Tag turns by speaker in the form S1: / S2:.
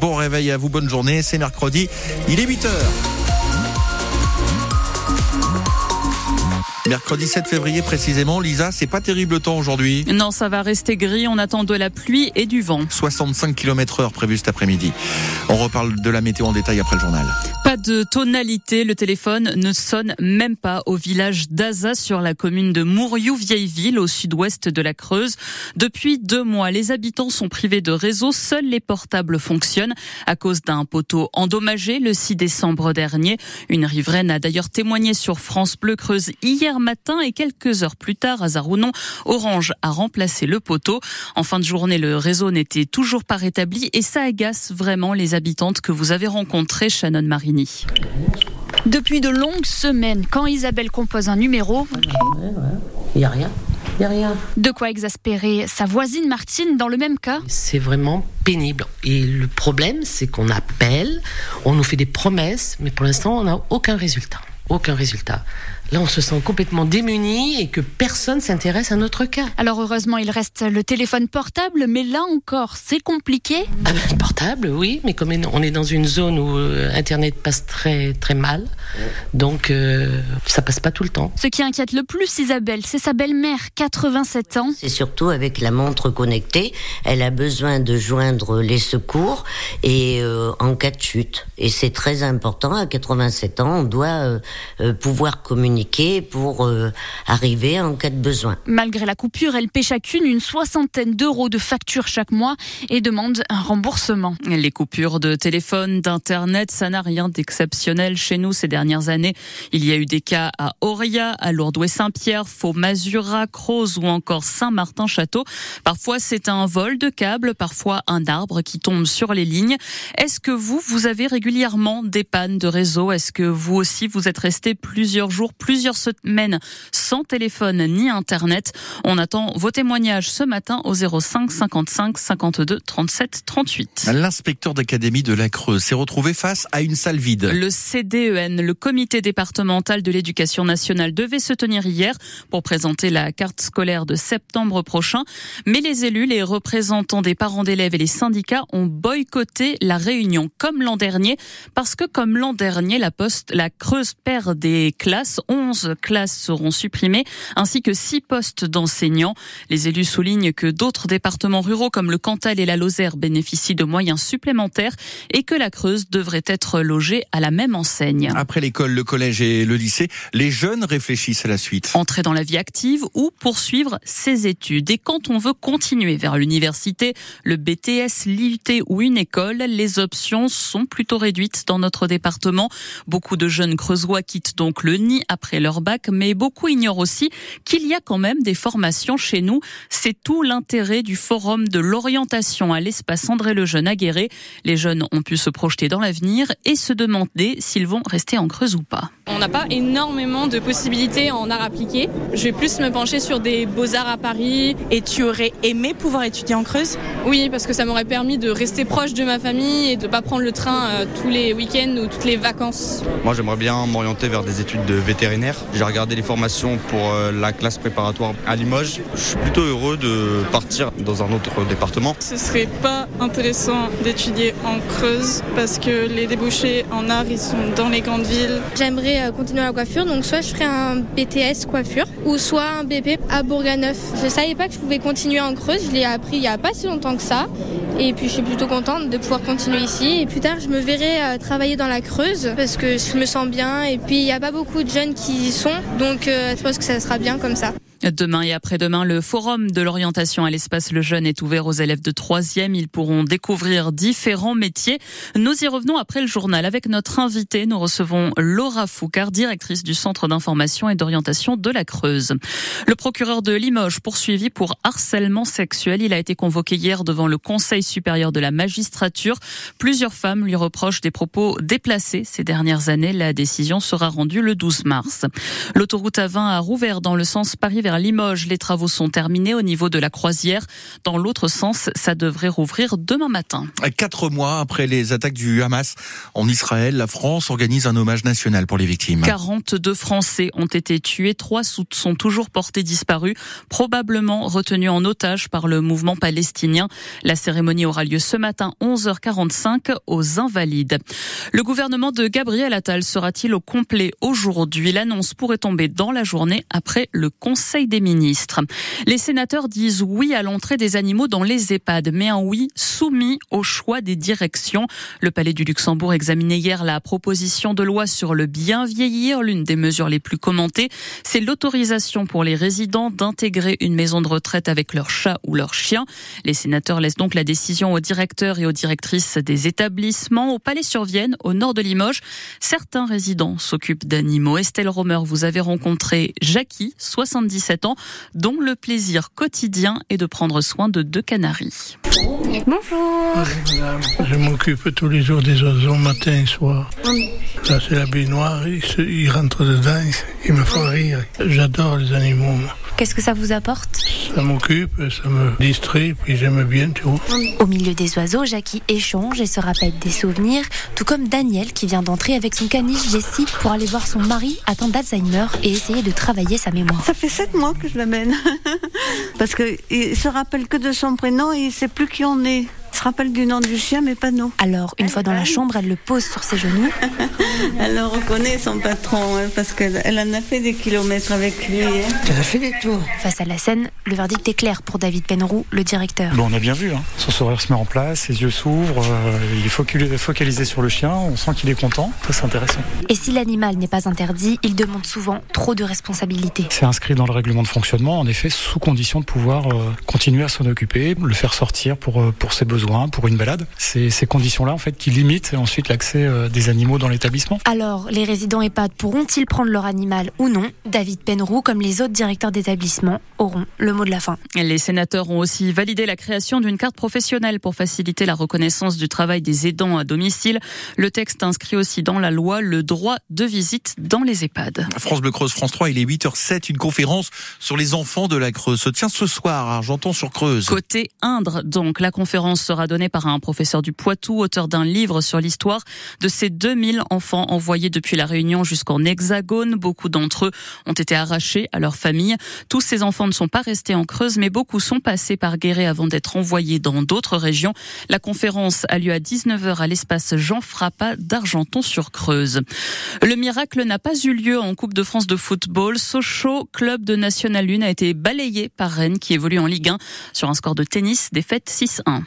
S1: Bon réveil à vous, bonne journée. C'est mercredi, il est 8h. Mercredi 7 février précisément, Lisa, c'est pas terrible le temps aujourd'hui.
S2: Non, ça va rester gris, on attend de la pluie et du vent.
S1: 65 km heure prévu cet après-midi. On reparle de la météo en détail après le journal.
S2: Pas de tonalité, le téléphone ne sonne même pas au village d'Aza sur la commune de Mouriou-Vieilleville au sud-ouest de la Creuse. Depuis deux mois, les habitants sont privés de réseau, seuls les portables fonctionnent à cause d'un poteau endommagé le 6 décembre dernier. Une riveraine a d'ailleurs témoigné sur France Bleu Creuse hier matin et quelques heures plus tard, hasard ou non, Orange a remplacé le poteau. En fin de journée, le réseau n'était toujours pas rétabli et ça agace vraiment les habitantes que vous avez rencontrées, Shannon Marini.
S3: Depuis de longues semaines, quand Isabelle compose un numéro,
S4: il n'y a rien. Y a rien.
S3: De quoi exaspérer sa voisine Martine dans le même cas?
S4: C'est vraiment pénible. Et le problème, c'est qu'on appelle, on nous fait des promesses, mais pour l'instant, on n'a aucun résultat. Aucun résultat. Là, on se sent complètement démuni et que personne s'intéresse à notre cas.
S3: Alors heureusement, il reste le téléphone portable, mais là encore, c'est compliqué.
S4: Ah ben, portable, oui, mais comme on est dans une zone où euh, Internet passe très très mal, donc euh, ça passe pas tout le temps.
S3: Ce qui inquiète le plus Isabelle, c'est sa belle-mère, 87 ans.
S5: C'est surtout avec la montre connectée, elle a besoin de joindre les secours et euh, en cas de chute. Et c'est très important, à 87 ans, on doit pouvoir communiquer pour euh, arriver en cas de besoin.
S3: Malgré la coupure, elle paie chacune une soixantaine d'euros de factures chaque mois et demande un remboursement.
S2: Les coupures de téléphone, d'internet, ça n'a rien d'exceptionnel chez nous ces dernières années. Il y a eu des cas à Auria, à Lourdes-Saint-Pierre, Faux-Masura, Croze ou encore Saint-Martin-Château. Parfois c'est un vol de câble, parfois un arbre qui tombe sur les lignes. Est-ce que vous, vous avez régulièrement des pannes de réseau? Est-ce que vous aussi vous êtes resté plusieurs jours plus plusieurs semaines sans téléphone ni internet. On attend vos témoignages ce matin au 05 55 52 37 38.
S1: L'inspecteur d'académie de la Creuse s'est retrouvé face à une salle vide.
S2: Le CDEN, le comité départemental de l'éducation nationale, devait se tenir hier pour présenter la carte scolaire de septembre prochain. Mais les élus, les représentants des parents d'élèves et les syndicats ont boycotté la réunion comme l'an dernier parce que comme l'an dernier, la poste, la Creuse perd des classes. 11 classes seront supprimées, ainsi que 6 postes d'enseignants. Les élus soulignent que d'autres départements ruraux comme le Cantal et la Lozère bénéficient de moyens supplémentaires et que la Creuse devrait être logée à la même enseigne.
S1: Après l'école, le collège et le lycée, les jeunes réfléchissent à la suite.
S2: Entrer dans la vie active ou poursuivre ses études. Et quand on veut continuer vers l'université, le BTS, l'IUT ou une école, les options sont plutôt réduites dans notre département. Beaucoup de jeunes creusois quittent donc le nid après après leur bac, mais beaucoup ignorent aussi qu'il y a quand même des formations chez nous. C'est tout l'intérêt du forum de l'orientation à l'espace André Lejeune à Guéret. Les jeunes ont pu se projeter dans l'avenir et se demander s'ils vont rester en Creuse ou pas.
S6: On n'a pas énormément de possibilités en art appliqué. Je vais plus me pencher sur des beaux-arts à Paris.
S7: Et tu aurais aimé pouvoir étudier en Creuse?
S6: Oui, parce que ça m'aurait permis de rester proche de ma famille et de ne pas prendre le train euh, tous les week-ends ou toutes les vacances.
S8: Moi, j'aimerais bien m'orienter vers des études de vétérinaire j'ai regardé les formations pour euh, la classe préparatoire à Limoges. Je suis plutôt heureux de partir dans un autre département.
S6: Ce serait pas intéressant d'étudier en Creuse parce que les débouchés en art ils sont dans les grandes villes.
S9: J'aimerais euh, continuer la coiffure, donc soit je ferais un BTS coiffure ou soit un BP à Bourganeuf. Je savais pas que je pouvais continuer en Creuse, je l'ai appris il y a pas si longtemps que ça. Et puis je suis plutôt contente de pouvoir continuer ici. Et plus tard, je me verrai euh, travailler dans la Creuse parce que je me sens bien. Et puis il n'y a pas beaucoup de jeunes qui y sont, donc euh, je pense que ça sera bien comme ça.
S2: Demain et après-demain, le forum de l'orientation à l'espace Le Jeune est ouvert aux élèves de troisième. Ils pourront découvrir différents métiers. Nous y revenons après le journal avec notre invité. Nous recevons Laura Foucard, directrice du Centre d'information et d'orientation de la Creuse. Le procureur de Limoges poursuivi pour harcèlement sexuel. Il a été convoqué hier devant le Conseil supérieur de la magistrature. Plusieurs femmes lui reprochent des propos déplacés ces dernières années. La décision sera rendue le 12 mars. L'autoroute A20 a rouvert dans le sens Paris vers Limoges, les travaux sont terminés au niveau de la croisière. Dans l'autre sens, ça devrait rouvrir demain matin.
S1: Quatre mois après les attaques du Hamas en Israël, la France organise un hommage national pour les victimes.
S2: 42 Français ont été tués, trois sont toujours portés disparus, probablement retenus en otage par le mouvement palestinien. La cérémonie aura lieu ce matin 11h45 aux Invalides. Le gouvernement de Gabriel Attal sera-t-il au complet aujourd'hui? L'annonce pourrait tomber dans la journée après le Conseil des ministres. Les sénateurs disent oui à l'entrée des animaux dans les EHPAD, mais un oui soumis au choix des directions. Le Palais du Luxembourg examinait hier la proposition de loi sur le bien vieillir. L'une des mesures les plus commentées, c'est l'autorisation pour les résidents d'intégrer une maison de retraite avec leur chat ou leur chien. Les sénateurs laissent donc la décision aux directeurs et aux directrices des établissements. Au Palais sur Vienne, au nord de Limoges, certains résidents s'occupent d'animaux. Estelle Romer, vous avez rencontré Jackie, 77 7 ans, dont le plaisir quotidien est de prendre soin de deux canaris.
S10: Bonjour. Je m'occupe tous les jours des oiseaux matin et soir. Hum. Là, c'est la baignoire, ils, se, rentrent dedans, ils me font rire. J'adore les animaux.
S11: Qu'est-ce que ça vous apporte?
S10: Ça m'occupe, ça me distrait, puis j'aime bien, tu vois. Hum.
S11: Au milieu des oiseaux, Jackie échange et se rappelle des souvenirs, tout comme Daniel qui vient d'entrer avec son caniche Jessie pour aller voir son mari atteint d'Alzheimer et essayer de travailler sa mémoire.
S12: Ça fait 7 moi que je l'amène. Parce qu'il se rappelle que de son prénom et il sait plus qui on est se rappelle du nom du chien, mais pas nous.
S11: Alors, une fois dans la chambre, elle le pose sur ses genoux.
S12: elle le reconnaît, son patron, hein, parce qu'elle en a fait des kilomètres avec lui. Hein.
S10: Elle a fait des tours.
S11: Face à la scène, le verdict est clair pour David Penroux, le directeur.
S13: Bon, on a bien vu, hein. son sourire se met en place, ses yeux s'ouvrent, euh, il est focalisé sur le chien, on sent qu'il est content, ça c'est intéressant.
S11: Et si l'animal n'est pas interdit, il demande souvent trop de responsabilités.
S13: C'est inscrit dans le règlement de fonctionnement, en effet, sous condition de pouvoir euh, continuer à s'en occuper, le faire sortir pour, euh, pour ses besoins pour une balade. C'est ces conditions-là en fait qui limitent ensuite l'accès euh, des animaux dans l'établissement.
S11: Alors, les résidents EHPAD pourront-ils prendre leur animal ou non? David Penroux, comme les autres directeurs d'établissement, auront le mot de la fin.
S2: Les sénateurs ont aussi validé la création d'une carte professionnelle pour faciliter la reconnaissance du travail des aidants à domicile. Le texte inscrit aussi dans la loi le droit de visite dans les EHPAD.
S1: France Bleu Creuse, France 3, il est 8h07. Une conférence sur les enfants de la Creuse se tient ce soir à Argenton-sur-Creuse.
S2: Côté Indre, donc, la conférence sera donnée par un professeur du Poitou, auteur d'un livre sur l'histoire de ces 2000 enfants envoyés depuis la Réunion jusqu'en Hexagone. Beaucoup d'entre eux ont été arrachés à leur famille. Tous ces enfants ne sont pas restés en Creuse, mais beaucoup sont passés par Guéret avant d'être envoyés dans d'autres régions. La conférence a lieu à 19h à l'espace Jean Frappa d'Argenton-sur-Creuse. Le miracle n'a pas eu lieu en Coupe de France de football. Sochaux, club de National 1, a été balayé par Rennes qui évolue en Ligue 1 sur un score de tennis défaite 6-1.